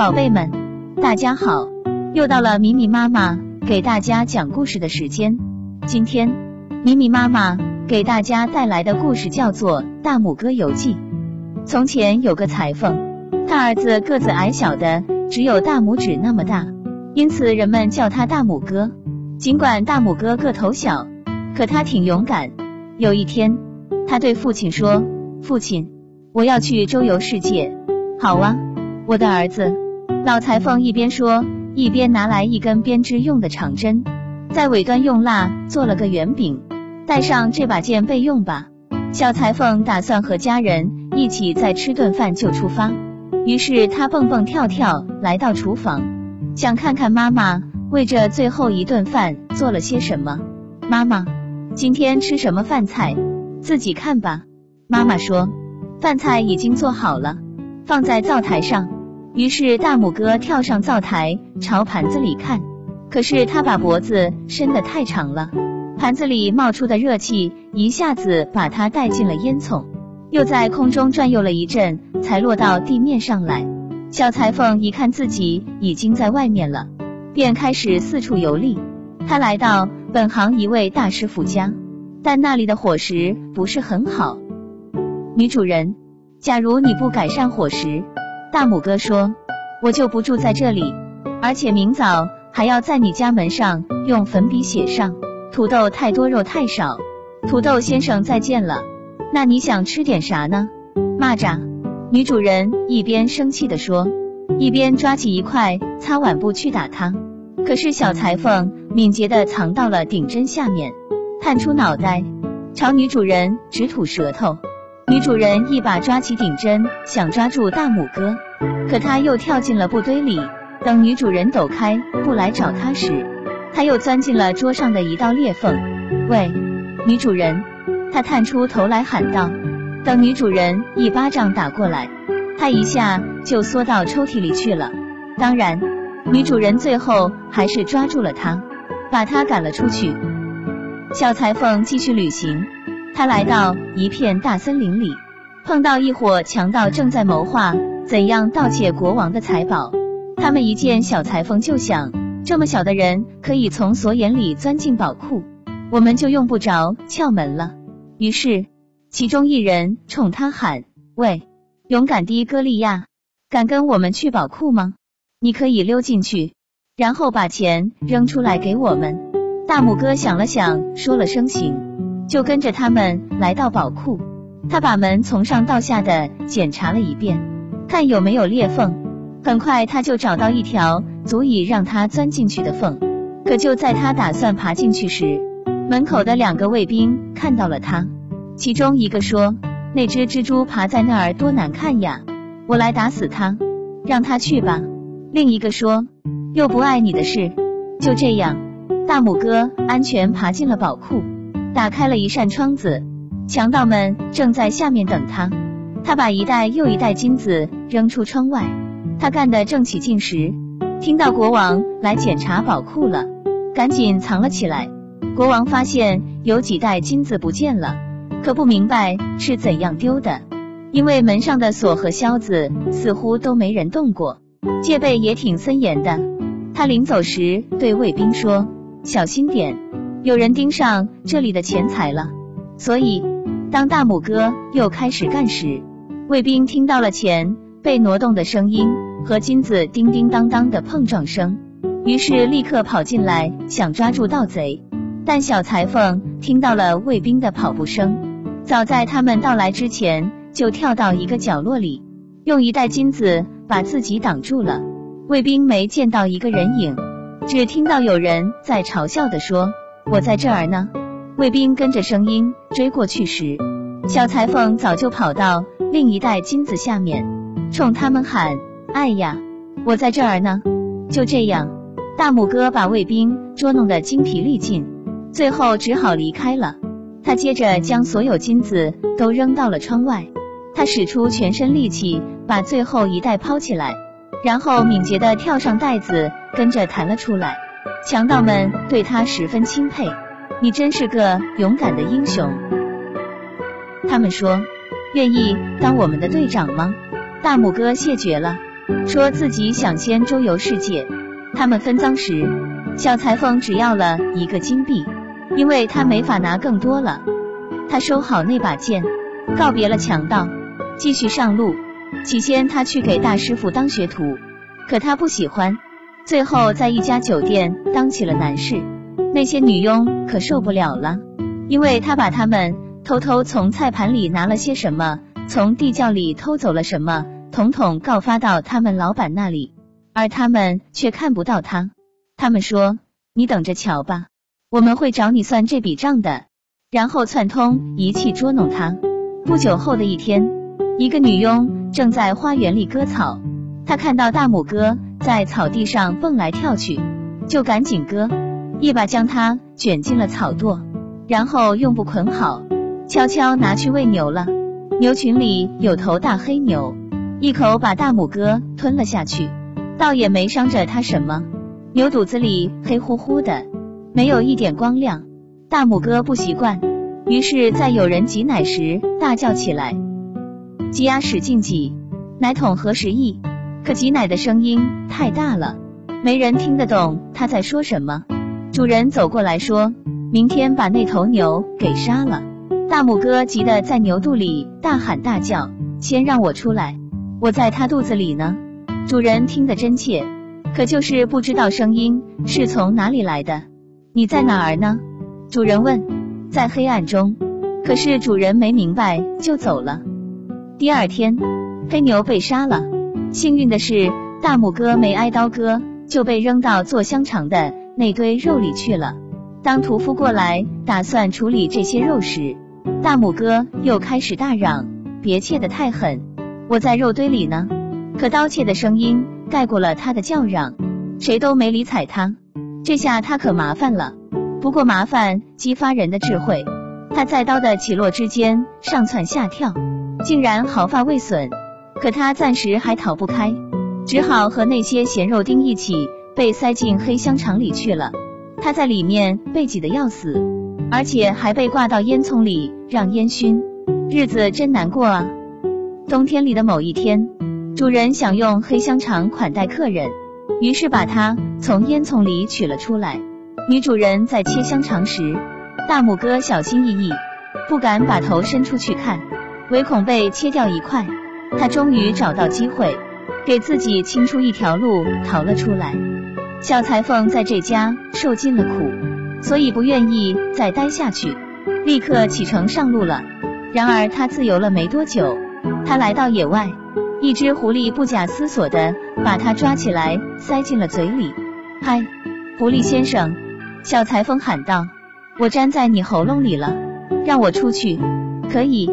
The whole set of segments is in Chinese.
宝贝们，大家好，又到了米米妈妈给大家讲故事的时间。今天，米米妈妈给大家带来的故事叫做《大拇哥游记》。从前有个裁缝，他儿子个子矮小的，只有大拇指那么大，因此人们叫他大拇哥。尽管大拇哥个头小，可他挺勇敢。有一天，他对父亲说：“父亲，我要去周游世界。”好啊，我的儿子。老裁缝一边说，一边拿来一根编织用的长针，在尾端用蜡做了个圆饼，带上这把剑备用吧。小裁缝打算和家人一起再吃顿饭就出发，于是他蹦蹦跳跳来到厨房，想看看妈妈为这最后一顿饭做了些什么。妈妈，今天吃什么饭菜？自己看吧。妈妈说，饭菜已经做好了。放在灶台上，于是大拇哥跳上灶台，朝盘子里看。可是他把脖子伸得太长了，盘子里冒出的热气一下子把他带进了烟囱，又在空中转悠了一阵，才落到地面上来。小裁缝一看自己已经在外面了，便开始四处游历。他来到本行一位大师傅家，但那里的伙食不是很好。女主人。假如你不改善伙食，大拇哥说，我就不住在这里，而且明早还要在你家门上用粉笔写上土豆太多肉太少。土豆先生再见了。那你想吃点啥呢？蚂蚱。女主人一边生气的说，一边抓起一块擦碗布去打它。可是小裁缝敏捷的藏到了顶针下面，探出脑袋朝女主人直吐舌头。女主人一把抓起顶针，想抓住大拇哥，可他又跳进了布堆里。等女主人抖开布来找他时，他又钻进了桌上的一道裂缝。喂，女主人！他探出头来喊道。等女主人一巴掌打过来，他一下就缩到抽屉里去了。当然，女主人最后还是抓住了他，把他赶了出去。小裁缝继续旅行。他来到一片大森林里，碰到一伙强盗正在谋划怎样盗窃国王的财宝。他们一见小裁缝就想，这么小的人可以从锁眼里钻进宝库，我们就用不着撬门了。于是，其中一人冲他喊：“喂，勇敢的哥利亚，敢跟我们去宝库吗？你可以溜进去，然后把钱扔出来给我们。”大拇哥想了想，说了声行。就跟着他们来到宝库，他把门从上到下的检查了一遍，看有没有裂缝。很快他就找到一条足以让他钻进去的缝。可就在他打算爬进去时，门口的两个卫兵看到了他，其中一个说：“那只蜘蛛爬在那儿多难看呀，我来打死它，让它去吧。”另一个说：“又不碍你的事。”就这样，大拇哥安全爬进了宝库。打开了一扇窗子，强盗们正在下面等他。他把一袋又一袋金子扔出窗外。他干得正起劲时，听到国王来检查宝库了，赶紧藏了起来。国王发现有几袋金子不见了，可不明白是怎样丢的，因为门上的锁和销子似乎都没人动过，戒备也挺森严的。他临走时对卫兵说：“小心点。”有人盯上这里的钱财了，所以当大拇哥又开始干时，卫兵听到了钱被挪动的声音和金子叮叮当当的碰撞声，于是立刻跑进来想抓住盗贼。但小裁缝听到了卫兵的跑步声，早在他们到来之前就跳到一个角落里，用一袋金子把自己挡住了。卫兵没见到一个人影，只听到有人在嘲笑的说。我在这儿呢。卫兵跟着声音追过去时，小裁缝早就跑到另一袋金子下面，冲他们喊：“哎呀，我在这儿呢！”就这样，大拇哥把卫兵捉弄得精疲力尽，最后只好离开了。他接着将所有金子都扔到了窗外。他使出全身力气把最后一袋抛起来，然后敏捷地跳上袋子，跟着弹了出来。强盗们对他十分钦佩，你真是个勇敢的英雄。他们说，愿意当我们的队长吗？大拇哥谢绝了。说自己想先周游世界。他们分赃时，小裁缝只要了一个金币，因为他没法拿更多了。他收好那把剑，告别了强盗，继续上路。起先他去给大师傅当学徒，可他不喜欢，最后在一家酒店当起了男士。那些女佣可受不了了，因为他把他们偷偷从菜盘里拿了些什么，从地窖里偷走了什么，统统告发到他们老板那里，而他们却看不到他。他们说：“你等着瞧吧，我们会找你算这笔账的。”然后串通一气捉弄他。不久后的一天，一个女佣正在花园里割草，他看到大拇哥在草地上蹦来跳去，就赶紧割，一把将它卷进了草垛，然后用布捆好，悄悄拿去喂牛了。牛群里有头大黑牛，一口把大拇哥吞了下去，倒也没伤着它什么。牛肚子里黑乎乎的，没有一点光亮。大拇哥不习惯，于是，在有人挤奶时大叫起来。鸡鸭使劲挤，奶桶合时宜，可挤奶的声音太大了，没人听得懂他在说什么。主人走过来说：“明天把那头牛给杀了。”大拇哥急得在牛肚里大喊大叫：“先让我出来，我在他肚子里呢。”主人听得真切，可就是不知道声音是从哪里来的。你在哪儿呢？主人问，在黑暗中，可是主人没明白就走了。第二天，黑牛被杀了。幸运的是，大拇哥没挨刀割，就被扔到做香肠的那堆肉里去了。当屠夫过来打算处理这些肉时，大拇哥又开始大嚷：“别切得太狠，我在肉堆里呢！”可刀切的声音盖过了他的叫嚷，谁都没理睬他。这下他可麻烦了。不过麻烦激发人的智慧，他在刀的起落之间上蹿下跳，竟然毫发未损。可他暂时还逃不开，只好和那些咸肉丁一起被塞进黑香肠里去了。他在里面被挤得要死，而且还被挂到烟囱里让烟熏，日子真难过啊。冬天里的某一天，主人想用黑香肠款待客人，于是把它从烟囱里取了出来。女主人在切香肠时，大拇哥小心翼翼，不敢把头伸出去看，唯恐被切掉一块。他终于找到机会，给自己清出一条路逃了出来。小裁缝在这家受尽了苦，所以不愿意再待下去，立刻启程上路了。然而他自由了没多久，他来到野外，一只狐狸不假思索的把他抓起来塞进了嘴里。嗨，狐狸先生！小裁缝喊道：“我粘在你喉咙里了，让我出去。可以，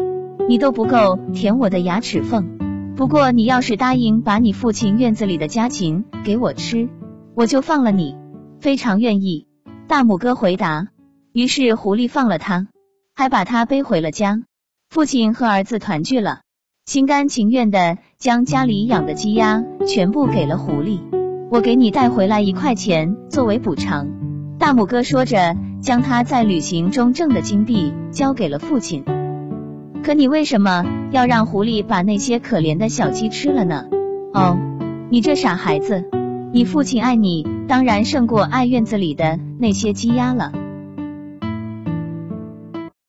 你都不够舔我的牙齿缝。不过你要是答应把你父亲院子里的家禽给我吃，我就放了你。非常愿意。”大拇哥回答。于是狐狸放了他，还把他背回了家。父亲和儿子团聚了，心甘情愿的将家里养的鸡鸭全部给了狐狸。我给你带回来一块钱作为补偿。大拇哥说着，将他在旅行中挣的金币交给了父亲。可你为什么要让狐狸把那些可怜的小鸡吃了呢？哦，你这傻孩子，你父亲爱你，当然胜过爱院子里的那些鸡鸭了。